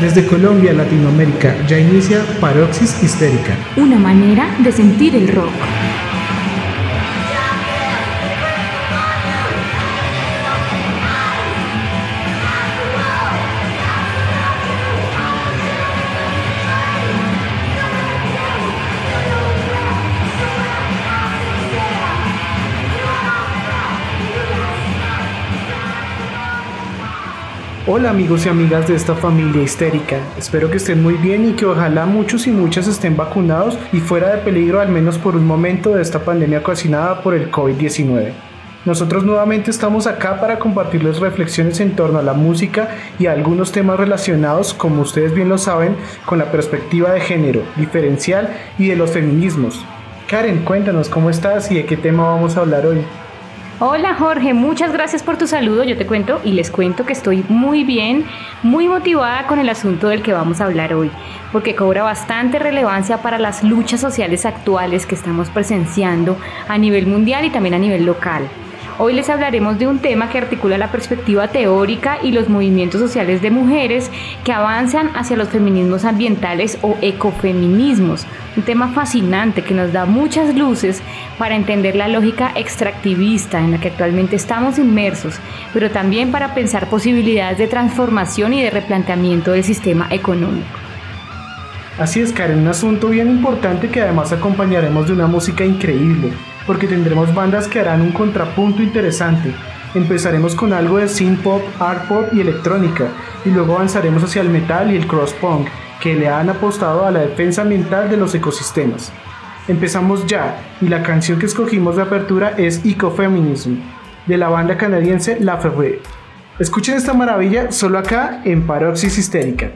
Desde Colombia, Latinoamérica, ya inicia Paroxis Histérica. Una manera de sentir el rock. Hola amigos y amigas de esta familia histérica, espero que estén muy bien y que ojalá muchos y muchas estén vacunados y fuera de peligro al menos por un momento de esta pandemia ocasionada por el COVID-19. Nosotros nuevamente estamos acá para compartirles reflexiones en torno a la música y a algunos temas relacionados, como ustedes bien lo saben, con la perspectiva de género, diferencial y de los feminismos. Karen, cuéntanos cómo estás y de qué tema vamos a hablar hoy. Hola Jorge, muchas gracias por tu saludo. Yo te cuento y les cuento que estoy muy bien, muy motivada con el asunto del que vamos a hablar hoy, porque cobra bastante relevancia para las luchas sociales actuales que estamos presenciando a nivel mundial y también a nivel local. Hoy les hablaremos de un tema que articula la perspectiva teórica y los movimientos sociales de mujeres que avanzan hacia los feminismos ambientales o ecofeminismos. Un tema fascinante que nos da muchas luces para entender la lógica extractivista en la que actualmente estamos inmersos, pero también para pensar posibilidades de transformación y de replanteamiento del sistema económico. Así es, Karen, un asunto bien importante que además acompañaremos de una música increíble porque tendremos bandas que harán un contrapunto interesante. Empezaremos con algo de synth pop, art pop y electrónica, y luego avanzaremos hacia el metal y el cross punk, que le han apostado a la defensa ambiental de los ecosistemas. Empezamos ya, y la canción que escogimos de apertura es Ecofeminism, de la banda canadiense La Ferré. Escuchen esta maravilla solo acá en Paroxis Histérica.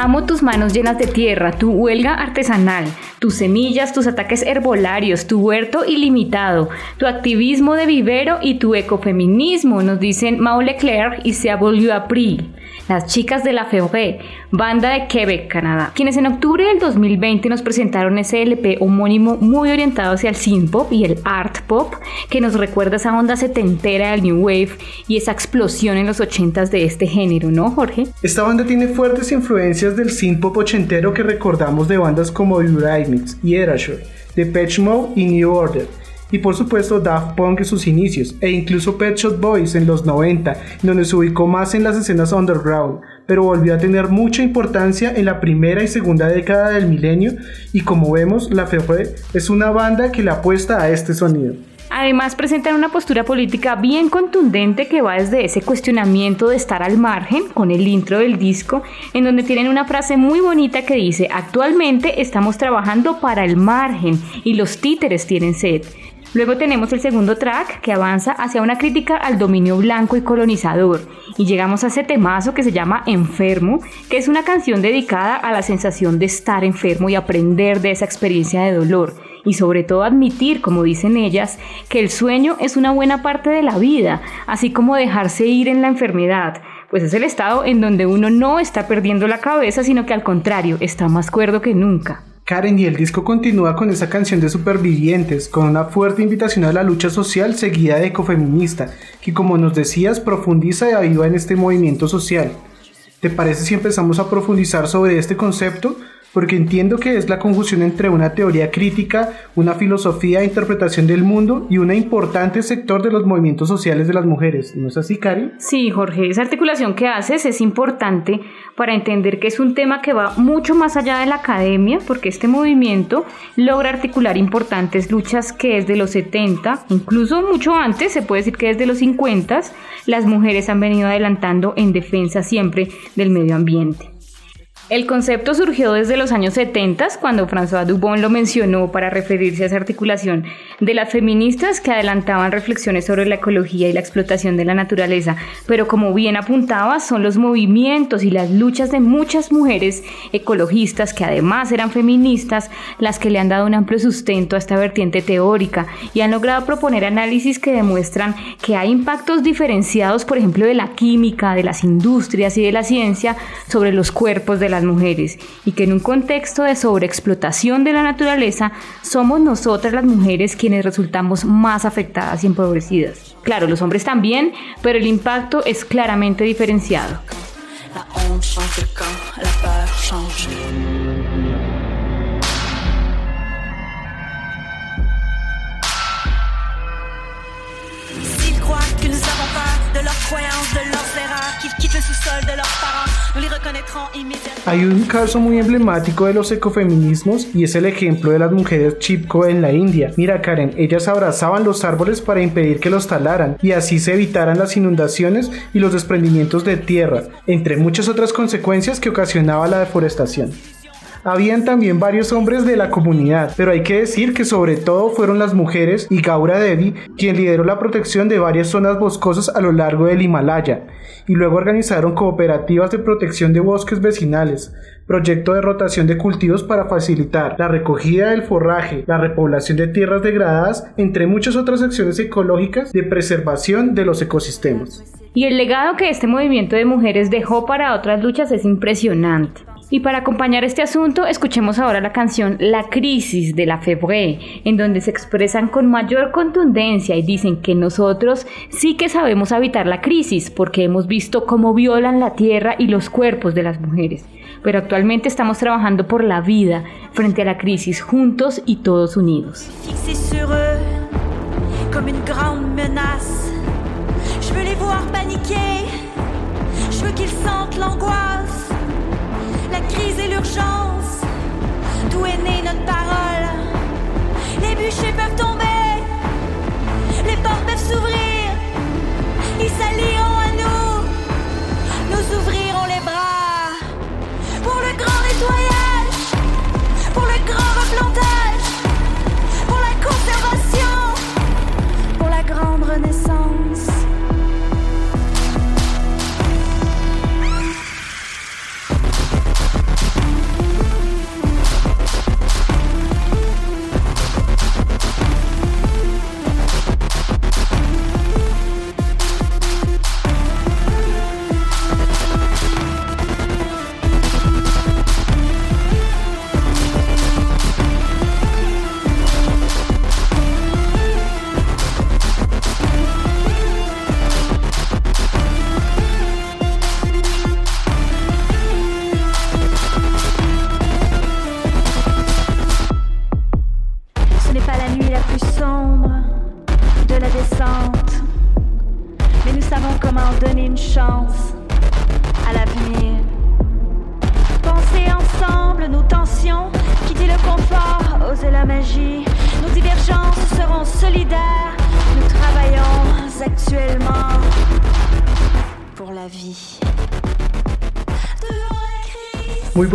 Amo tus manos llenas de tierra, tu huelga artesanal, tus semillas, tus ataques herbolarios, tu huerto ilimitado, tu activismo de vivero y tu ecofeminismo, nos dicen Mau Leclerc y se volvió April las chicas de la Feoré, banda de Quebec, Canadá, quienes en octubre del 2020 nos presentaron ese LP homónimo muy orientado hacia el synth pop y el art pop, que nos recuerda esa onda setentera del New Wave y esa explosión en los ochentas de este género, ¿no, Jorge? Esta banda tiene fuertes influencias del synth pop ochentero que recordamos de bandas como Eurythmics y Erasure, Depeche Mode y New Order y por supuesto Daft Punk en sus inicios, e incluso Pet Shop Boys en los 90, donde se ubicó más en las escenas underground, pero volvió a tener mucha importancia en la primera y segunda década del milenio, y como vemos, La Ferré es una banda que le apuesta a este sonido. Además presentan una postura política bien contundente que va desde ese cuestionamiento de estar al margen con el intro del disco, en donde tienen una frase muy bonita que dice, actualmente estamos trabajando para el margen y los títeres tienen sed. Luego tenemos el segundo track que avanza hacia una crítica al dominio blanco y colonizador. Y llegamos a ese temazo que se llama Enfermo, que es una canción dedicada a la sensación de estar enfermo y aprender de esa experiencia de dolor. Y sobre todo admitir, como dicen ellas, que el sueño es una buena parte de la vida, así como dejarse ir en la enfermedad pues es el estado en donde uno no está perdiendo la cabeza, sino que al contrario, está más cuerdo que nunca. Karen y el disco continúa con esa canción de supervivientes, con una fuerte invitación a la lucha social seguida de ecofeminista, que como nos decías profundiza y aviva en este movimiento social. ¿Te parece si empezamos a profundizar sobre este concepto? Porque entiendo que es la conjunción entre una teoría crítica, una filosofía de interpretación del mundo y un importante sector de los movimientos sociales de las mujeres. ¿No es así, Cari? Sí, Jorge, esa articulación que haces es importante para entender que es un tema que va mucho más allá de la academia, porque este movimiento logra articular importantes luchas que desde los 70, incluso mucho antes, se puede decir que desde los 50, las mujeres han venido adelantando en defensa siempre del medio ambiente. El concepto surgió desde los años 70, cuando François Dubon lo mencionó para referirse a esa articulación de las feministas que adelantaban reflexiones sobre la ecología y la explotación de la naturaleza, pero como bien apuntaba, son los movimientos y las luchas de muchas mujeres ecologistas que además eran feministas las que le han dado un amplio sustento a esta vertiente teórica y han logrado proponer análisis que demuestran que hay impactos diferenciados, por ejemplo, de la química, de las industrias y de la ciencia sobre los cuerpos de la mujeres y que en un contexto de sobreexplotación de la naturaleza somos nosotras las mujeres quienes resultamos más afectadas y empobrecidas. Claro, los hombres también, pero el impacto es claramente diferenciado. Hay un caso muy emblemático de los ecofeminismos y es el ejemplo de las mujeres Chipko en la India. Mira Karen, ellas abrazaban los árboles para impedir que los talaran y así se evitaran las inundaciones y los desprendimientos de tierra, entre muchas otras consecuencias que ocasionaba la deforestación. Habían también varios hombres de la comunidad, pero hay que decir que sobre todo fueron las mujeres y Gaura Devi quien lideró la protección de varias zonas boscosas a lo largo del Himalaya, y luego organizaron cooperativas de protección de bosques vecinales, proyecto de rotación de cultivos para facilitar la recogida del forraje, la repoblación de tierras degradadas, entre muchas otras acciones ecológicas de preservación de los ecosistemas. Y el legado que este movimiento de mujeres dejó para otras luchas es impresionante. Y para acompañar este asunto, escuchemos ahora la canción La Crisis de la Febre, en donde se expresan con mayor contundencia y dicen que nosotros sí que sabemos habitar la crisis porque hemos visto cómo violan la tierra y los cuerpos de las mujeres. Pero actualmente estamos trabajando por la vida frente a la crisis juntos y todos unidos. La crise et l'urgence. D'où est née notre parole? Les bûchers peuvent tomber, les portes peuvent s'ouvrir. Ils s'allieront à nous, nous ouvrirons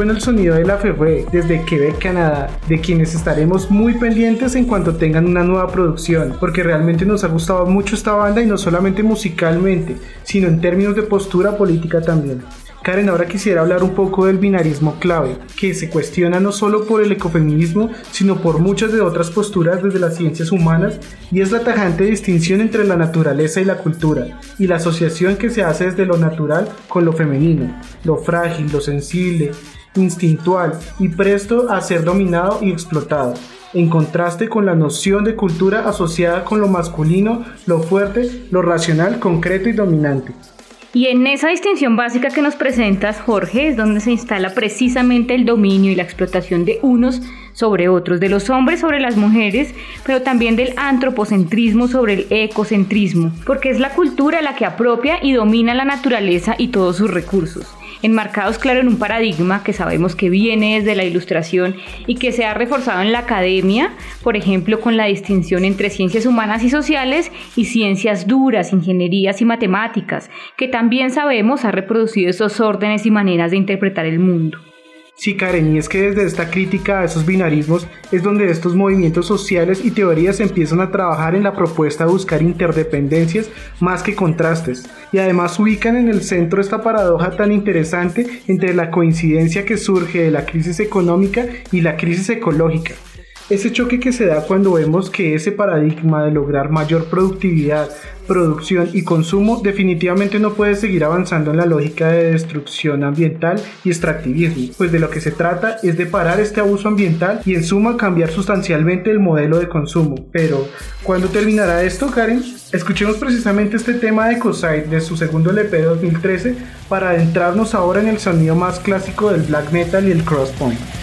El sonido de la Ferré desde Quebec, Canadá, de quienes estaremos muy pendientes en cuanto tengan una nueva producción, porque realmente nos ha gustado mucho esta banda y no solamente musicalmente, sino en términos de postura política también. Karen, ahora quisiera hablar un poco del binarismo clave, que se cuestiona no solo por el ecofeminismo, sino por muchas de otras posturas desde las ciencias humanas, y es la tajante distinción entre la naturaleza y la cultura, y la asociación que se hace desde lo natural con lo femenino, lo frágil, lo sensible, instintual y presto a ser dominado y explotado en contraste con la noción de cultura asociada con lo masculino, lo fuerte, lo racional, concreto y dominante. Y en esa distinción básica que nos presentas, Jorge, es donde se instala precisamente el dominio y la explotación de unos sobre otros, de los hombres sobre las mujeres, pero también del antropocentrismo sobre el ecocentrismo, porque es la cultura la que apropia y domina la naturaleza y todos sus recursos enmarcados claro en un paradigma que sabemos que viene desde la ilustración y que se ha reforzado en la academia, por ejemplo con la distinción entre ciencias humanas y sociales y ciencias duras, ingenierías y matemáticas, que también sabemos ha reproducido esos órdenes y maneras de interpretar el mundo. Sí, Karen, y es que desde esta crítica a esos binarismos es donde estos movimientos sociales y teorías empiezan a trabajar en la propuesta de buscar interdependencias más que contrastes, y además ubican en el centro esta paradoja tan interesante entre la coincidencia que surge de la crisis económica y la crisis ecológica. Ese choque que se da cuando vemos que ese paradigma de lograr mayor productividad, producción y consumo definitivamente no puede seguir avanzando en la lógica de destrucción ambiental y extractivismo, pues de lo que se trata es de parar este abuso ambiental y en suma cambiar sustancialmente el modelo de consumo. Pero, ¿cuándo terminará esto, Karen? Escuchemos precisamente este tema de Ecoside de su segundo LP de 2013 para adentrarnos ahora en el sonido más clásico del black metal y el crosspoint.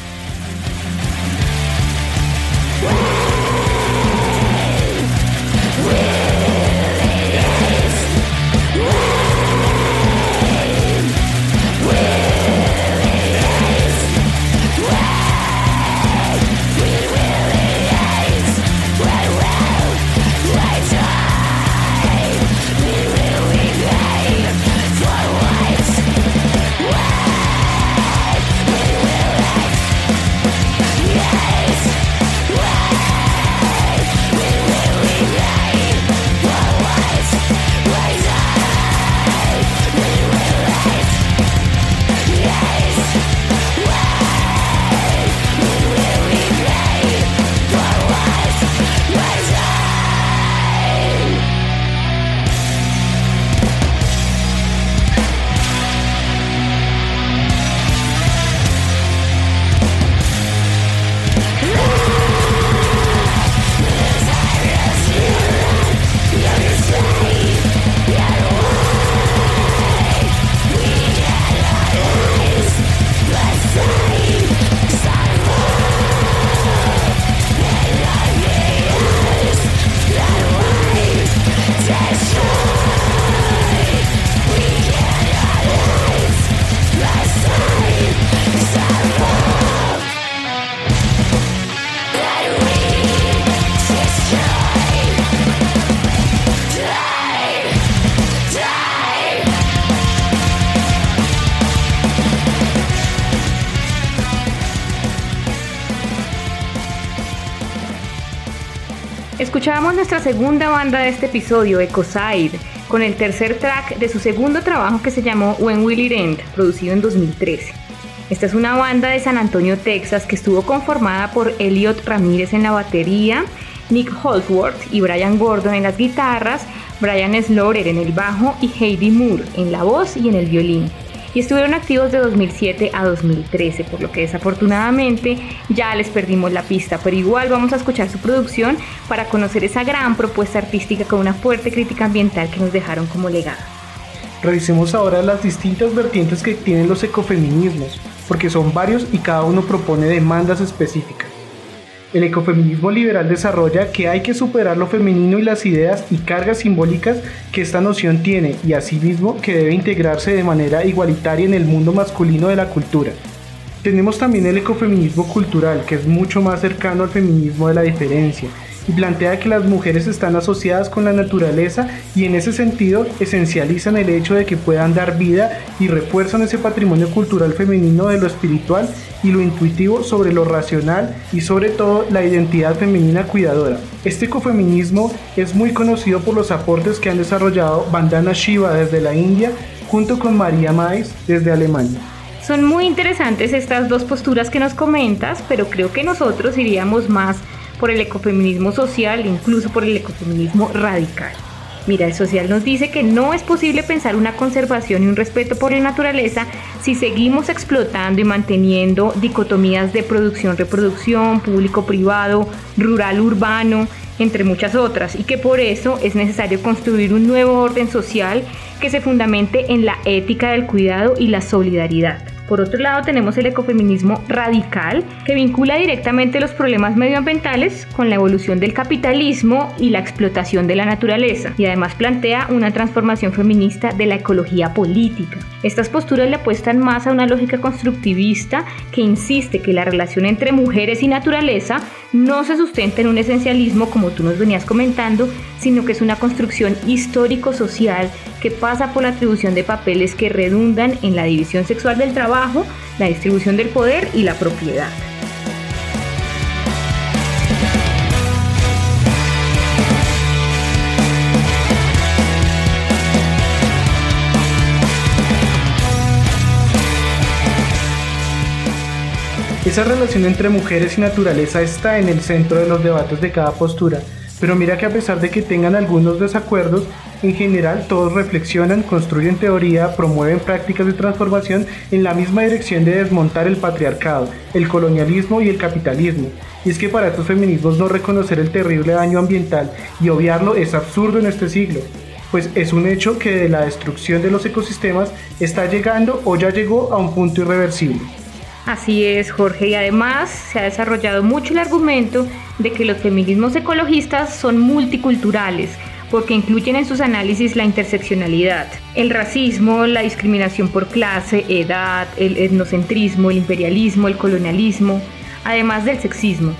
Nuestra segunda banda de este episodio, Ecoside, con el tercer track de su segundo trabajo que se llamó When Will It End, producido en 2013. Esta es una banda de San Antonio, Texas, que estuvo conformada por Elliot Ramírez en la batería, Nick Holsworth y Brian Gordon en las guitarras, Brian Slorer en el bajo y Heidi Moore en la voz y en el violín y estuvieron activos de 2007 a 2013, por lo que desafortunadamente ya les perdimos la pista, pero igual vamos a escuchar su producción para conocer esa gran propuesta artística con una fuerte crítica ambiental que nos dejaron como legado. Revisemos ahora las distintas vertientes que tienen los ecofeminismos, porque son varios y cada uno propone demandas específicas. El ecofeminismo liberal desarrolla que hay que superar lo femenino y las ideas y cargas simbólicas que esta noción tiene y asimismo que debe integrarse de manera igualitaria en el mundo masculino de la cultura. Tenemos también el ecofeminismo cultural, que es mucho más cercano al feminismo de la diferencia y plantea que las mujeres están asociadas con la naturaleza y en ese sentido esencializan el hecho de que puedan dar vida y refuerzan ese patrimonio cultural femenino de lo espiritual y lo intuitivo sobre lo racional y sobre todo la identidad femenina cuidadora. Este ecofeminismo es muy conocido por los aportes que han desarrollado Bandana Shiva desde la India junto con María Mais desde Alemania. Son muy interesantes estas dos posturas que nos comentas, pero creo que nosotros iríamos más por el ecofeminismo social incluso por el ecofeminismo radical. Mira, el social nos dice que no es posible pensar una conservación y un respeto por la naturaleza si seguimos explotando y manteniendo dicotomías de producción-reproducción, público-privado, rural-urbano, entre muchas otras, y que por eso es necesario construir un nuevo orden social que se fundamente en la ética del cuidado y la solidaridad. Por otro lado, tenemos el ecofeminismo radical, que vincula directamente los problemas medioambientales con la evolución del capitalismo y la explotación de la naturaleza, y además plantea una transformación feminista de la ecología política. Estas posturas le apuestan más a una lógica constructivista que insiste que la relación entre mujeres y naturaleza no se sustenta en un esencialismo como tú nos venías comentando, sino que es una construcción histórico-social que pasa por la atribución de papeles que redundan en la división sexual del trabajo, la distribución del poder y la propiedad. Esa relación entre mujeres y naturaleza está en el centro de los debates de cada postura, pero mira que a pesar de que tengan algunos desacuerdos, en general todos reflexionan, construyen teoría, promueven prácticas de transformación en la misma dirección de desmontar el patriarcado, el colonialismo y el capitalismo. Y es que para estos feminismos no reconocer el terrible daño ambiental y obviarlo es absurdo en este siglo pues es un hecho que de la destrucción de los ecosistemas está llegando o ya llegó a un punto irreversible. Así es, Jorge, y además se ha desarrollado mucho el argumento de que los feminismos ecologistas son multiculturales, porque incluyen en sus análisis la interseccionalidad, el racismo, la discriminación por clase, edad, el etnocentrismo, el imperialismo, el colonialismo, además del sexismo.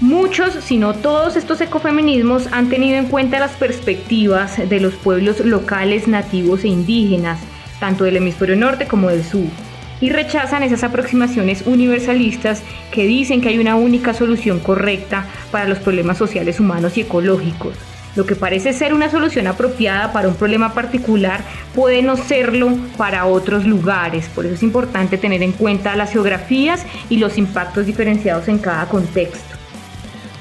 Muchos, si no todos estos ecofeminismos han tenido en cuenta las perspectivas de los pueblos locales, nativos e indígenas, tanto del hemisferio norte como del sur y rechazan esas aproximaciones universalistas que dicen que hay una única solución correcta para los problemas sociales humanos y ecológicos. Lo que parece ser una solución apropiada para un problema particular puede no serlo para otros lugares. Por eso es importante tener en cuenta las geografías y los impactos diferenciados en cada contexto.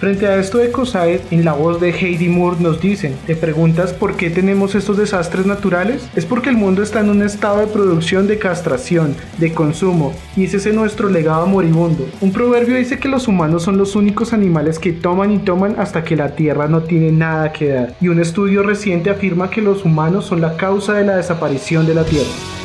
Frente a esto, Ecoside, en la voz de Heidi Moore, nos dicen, ¿te preguntas por qué tenemos estos desastres naturales? Es porque el mundo está en un estado de producción de castración, de consumo, y ese es nuestro legado moribundo. Un proverbio dice que los humanos son los únicos animales que toman y toman hasta que la tierra no tiene nada que dar, y un estudio reciente afirma que los humanos son la causa de la desaparición de la tierra.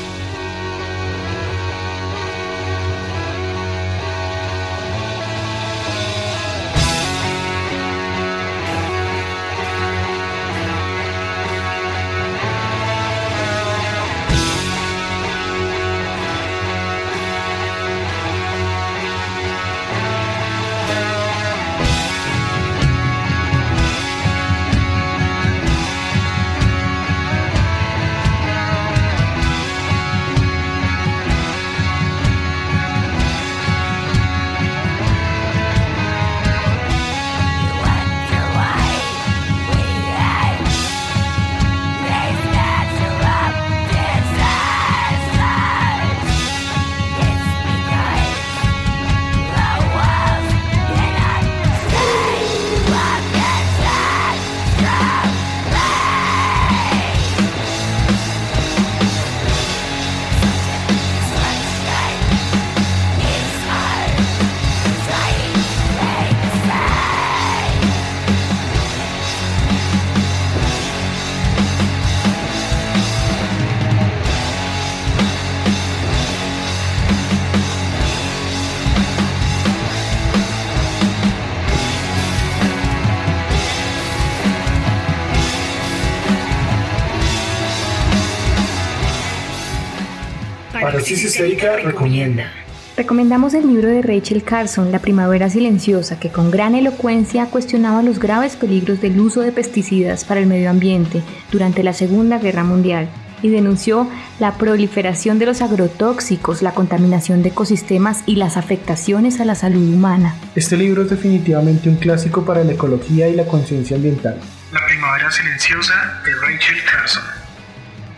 Histérica recomienda. Recomendamos el libro de Rachel Carson, La Primavera Silenciosa, que con gran elocuencia cuestionaba los graves peligros del uso de pesticidas para el medio ambiente durante la Segunda Guerra Mundial y denunció la proliferación de los agrotóxicos, la contaminación de ecosistemas y las afectaciones a la salud humana. Este libro es definitivamente un clásico para la ecología y la conciencia ambiental. La primavera silenciosa de Rachel Carson.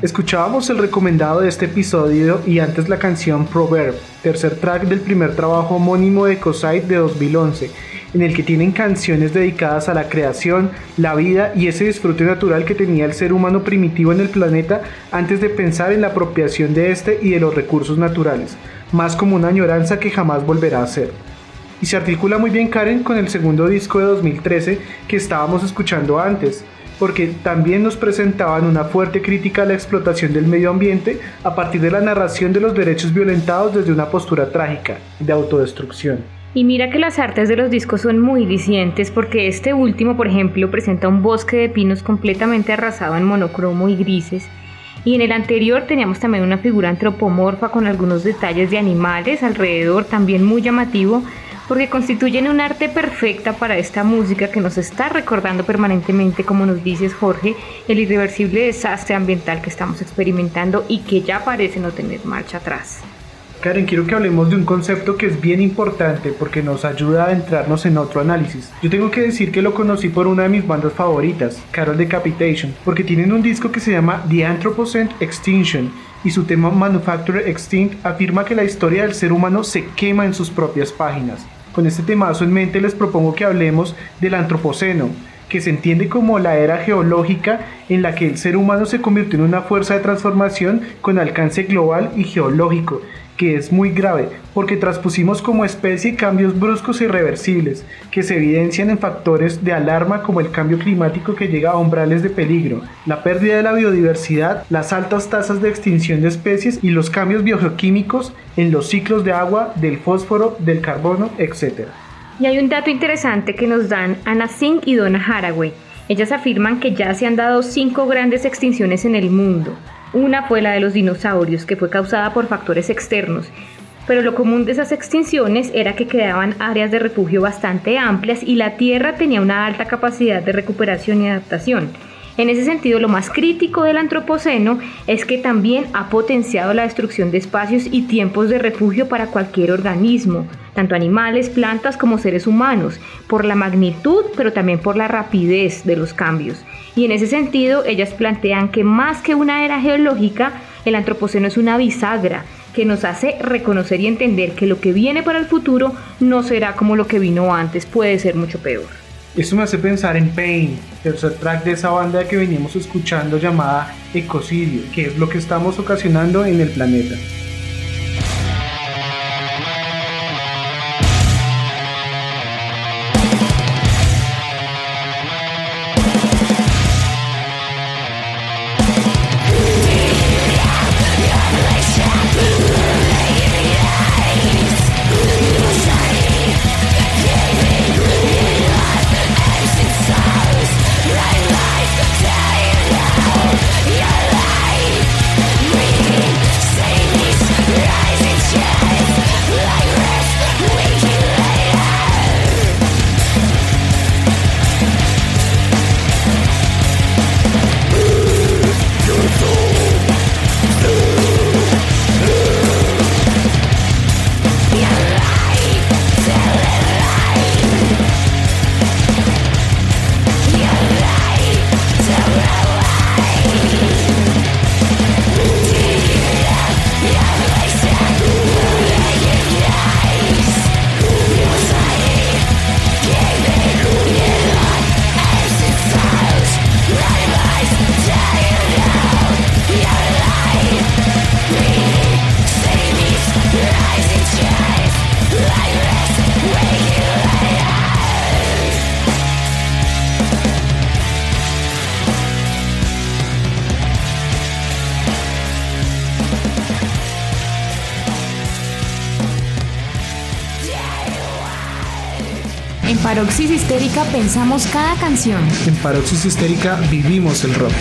Escuchábamos el recomendado de este episodio y antes la canción Proverb, tercer track del primer trabajo homónimo de Ecosite de 2011 en el que tienen canciones dedicadas a la creación, la vida y ese disfrute natural que tenía el ser humano primitivo en el planeta antes de pensar en la apropiación de este y de los recursos naturales, más como una añoranza que jamás volverá a ser. Y se articula muy bien Karen con el segundo disco de 2013 que estábamos escuchando antes, porque también nos presentaban una fuerte crítica a la explotación del medio ambiente a partir de la narración de los derechos violentados desde una postura trágica, de autodestrucción. Y mira que las artes de los discos son muy dicientes porque este último, por ejemplo, presenta un bosque de pinos completamente arrasado en monocromo y grises. Y en el anterior teníamos también una figura antropomorfa con algunos detalles de animales alrededor, también muy llamativo, porque constituyen un arte perfecta para esta música que nos está recordando permanentemente, como nos dices Jorge, el irreversible desastre ambiental que estamos experimentando y que ya parece no tener marcha atrás. Karen, quiero que hablemos de un concepto que es bien importante porque nos ayuda a entrarnos en otro análisis. Yo tengo que decir que lo conocí por una de mis bandas favoritas, Carol Decapitation, porque tienen un disco que se llama The Anthropocene Extinction y su tema Manufacturer Extinct afirma que la historia del ser humano se quema en sus propias páginas. Con este temazo en mente les propongo que hablemos del Antropoceno, que se entiende como la era geológica en la que el ser humano se convirtió en una fuerza de transformación con alcance global y geológico, que es muy grave porque transpusimos como especie cambios bruscos e irreversibles que se evidencian en factores de alarma como el cambio climático que llega a umbrales de peligro, la pérdida de la biodiversidad, las altas tasas de extinción de especies y los cambios biogeoquímicos en los ciclos de agua, del fósforo, del carbono, etc. Y hay un dato interesante que nos dan Anna Singh y Donna Haraway. Ellas afirman que ya se han dado cinco grandes extinciones en el mundo, una fue la de los dinosaurios, que fue causada por factores externos, pero lo común de esas extinciones era que quedaban áreas de refugio bastante amplias y la Tierra tenía una alta capacidad de recuperación y adaptación. En ese sentido, lo más crítico del antropoceno es que también ha potenciado la destrucción de espacios y tiempos de refugio para cualquier organismo, tanto animales, plantas como seres humanos, por la magnitud, pero también por la rapidez de los cambios. Y en ese sentido, ellas plantean que más que una era geológica, el antropoceno es una bisagra que nos hace reconocer y entender que lo que viene para el futuro no será como lo que vino antes, puede ser mucho peor. Esto me hace pensar en Pain, tercer track de esa banda que veníamos escuchando llamada Ecocidio, que es lo que estamos ocasionando en el planeta. Paroxis Histérica pensamos cada canción. En Paroxis Histérica vivimos el rock.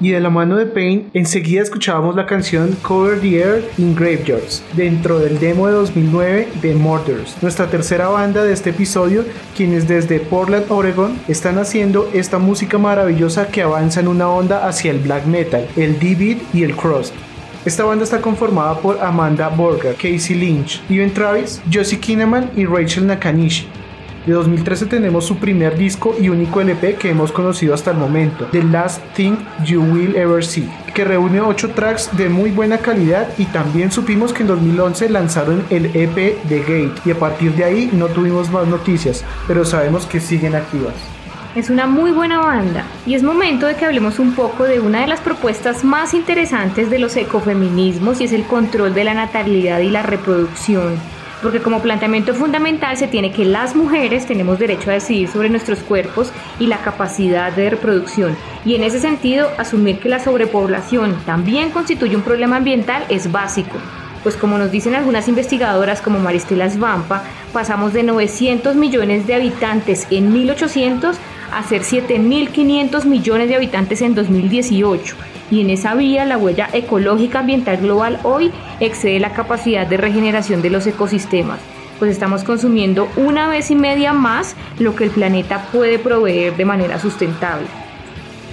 Y de la mano de Pain, enseguida escuchábamos la canción Cover the Earth in Graveyards, dentro del demo de 2009 de Murders, nuestra tercera banda de este episodio, quienes desde Portland, Oregon, están haciendo esta música maravillosa que avanza en una onda hacia el black metal, el D-beat y el crust. Esta banda está conformada por Amanda Borger, Casey Lynch, Ivan Travis, Josie Kinnaman y Rachel Nakanishi. De 2013 tenemos su primer disco y único LP que hemos conocido hasta el momento, The Last Thing You Will Ever See, que reúne 8 tracks de muy buena calidad y también supimos que en 2011 lanzaron el EP The Gate y a partir de ahí no tuvimos más noticias, pero sabemos que siguen activas. Es una muy buena banda y es momento de que hablemos un poco de una de las propuestas más interesantes de los ecofeminismos y es el control de la natalidad y la reproducción porque como planteamiento fundamental se tiene que las mujeres tenemos derecho a decidir sobre nuestros cuerpos y la capacidad de reproducción. Y en ese sentido, asumir que la sobrepoblación también constituye un problema ambiental es básico. Pues como nos dicen algunas investigadoras como Maristela Svampa, pasamos de 900 millones de habitantes en 1800 a ser 7.500 millones de habitantes en 2018 y en esa vía la huella ecológica ambiental global hoy excede la capacidad de regeneración de los ecosistemas, pues estamos consumiendo una vez y media más lo que el planeta puede proveer de manera sustentable.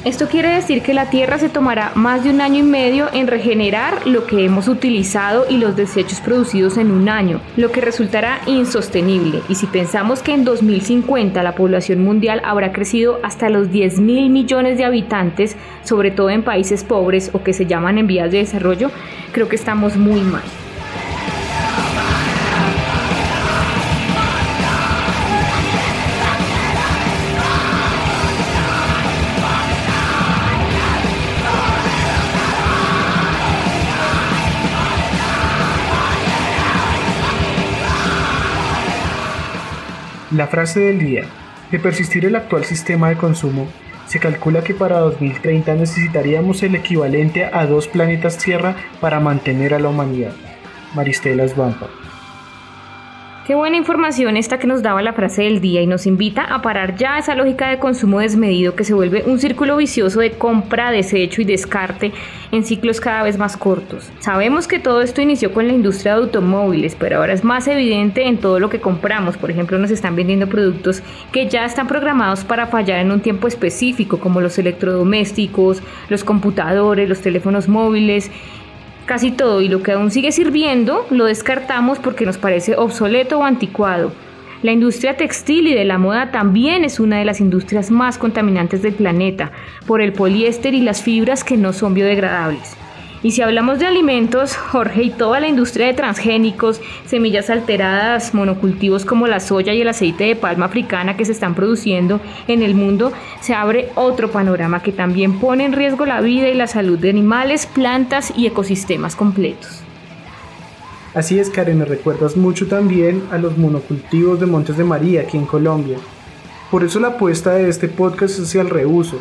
Esto quiere decir que la Tierra se tomará más de un año y medio en regenerar lo que hemos utilizado y los desechos producidos en un año, lo que resultará insostenible. Y si pensamos que en 2050 la población mundial habrá crecido hasta los 10 mil millones de habitantes, sobre todo en países pobres o que se llaman en vías de desarrollo, creo que estamos muy mal. La frase del día. De persistir el actual sistema de consumo, se calcula que para 2030 necesitaríamos el equivalente a dos planetas Tierra para mantener a la humanidad. Maristela Svampa. Qué buena información esta que nos daba la frase del día y nos invita a parar ya esa lógica de consumo desmedido que se vuelve un círculo vicioso de compra, desecho y descarte en ciclos cada vez más cortos. Sabemos que todo esto inició con la industria de automóviles, pero ahora es más evidente en todo lo que compramos. Por ejemplo, nos están vendiendo productos que ya están programados para fallar en un tiempo específico, como los electrodomésticos, los computadores, los teléfonos móviles Casi todo y lo que aún sigue sirviendo lo descartamos porque nos parece obsoleto o anticuado. La industria textil y de la moda también es una de las industrias más contaminantes del planeta por el poliéster y las fibras que no son biodegradables. Y si hablamos de alimentos, Jorge, y toda la industria de transgénicos, semillas alteradas, monocultivos como la soya y el aceite de palma africana que se están produciendo en el mundo, se abre otro panorama que también pone en riesgo la vida y la salud de animales, plantas y ecosistemas completos. Así es, Karen, me recuerdas mucho también a los monocultivos de Montes de María aquí en Colombia. Por eso la apuesta de este podcast es hacia el reuso,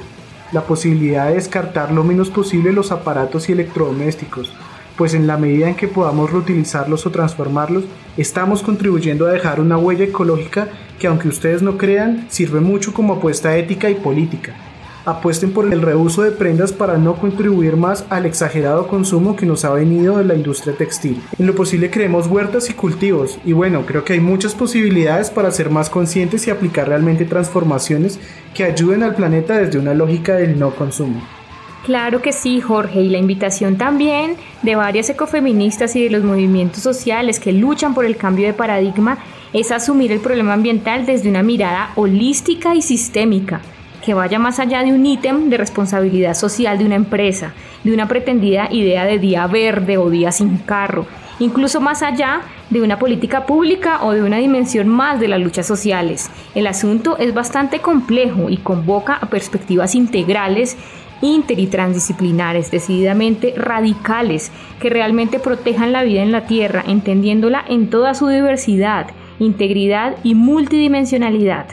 la posibilidad de descartar lo menos posible los aparatos y electrodomésticos, pues en la medida en que podamos reutilizarlos o transformarlos, estamos contribuyendo a dejar una huella ecológica que aunque ustedes no crean, sirve mucho como apuesta ética y política apuesten por el reuso de prendas para no contribuir más al exagerado consumo que nos ha venido de la industria textil. En lo posible creemos huertas y cultivos y bueno, creo que hay muchas posibilidades para ser más conscientes y aplicar realmente transformaciones que ayuden al planeta desde una lógica del no consumo. Claro que sí, Jorge, y la invitación también de varias ecofeministas y de los movimientos sociales que luchan por el cambio de paradigma es asumir el problema ambiental desde una mirada holística y sistémica que vaya más allá de un ítem de responsabilidad social de una empresa, de una pretendida idea de día verde o día sin carro, incluso más allá de una política pública o de una dimensión más de las luchas sociales. El asunto es bastante complejo y convoca a perspectivas integrales inter y transdisciplinares, decididamente radicales, que realmente protejan la vida en la Tierra, entendiéndola en toda su diversidad, integridad y multidimensionalidad.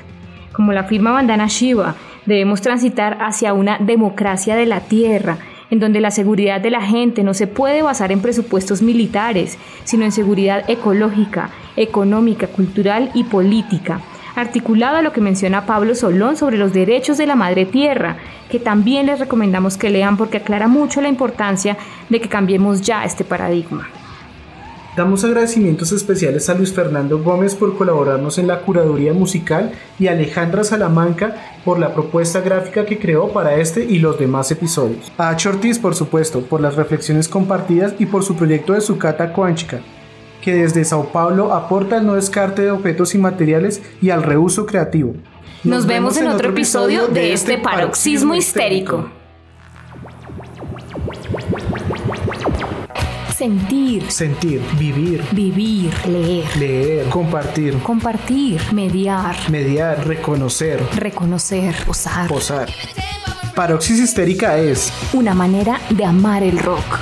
Como la firma Bandana Shiva, Debemos transitar hacia una democracia de la tierra, en donde la seguridad de la gente no se puede basar en presupuestos militares, sino en seguridad ecológica, económica, cultural y política. articulado a lo que menciona Pablo Solón sobre los derechos de la madre tierra, que también les recomendamos que lean porque aclara mucho la importancia de que cambiemos ya este paradigma. Damos agradecimientos especiales a Luis Fernando Gómez por colaborarnos en la curaduría musical y a Alejandra Salamanca por la propuesta gráfica que creó para este y los demás episodios. A H. Ortiz, por supuesto, por las reflexiones compartidas y por su proyecto de Sucata Cuánchica, que desde Sao Paulo aporta el no descarte de objetos y materiales y al reuso creativo. Nos, vemos en otro episodio de este paroxismo histérico. Sentir, Sentir, vivir, vivir, leer, leer, compartir, compartir, mediar, mediar, reconocer, reconocer, posar. posar. Paroxis histérica es Una manera de amar el rock.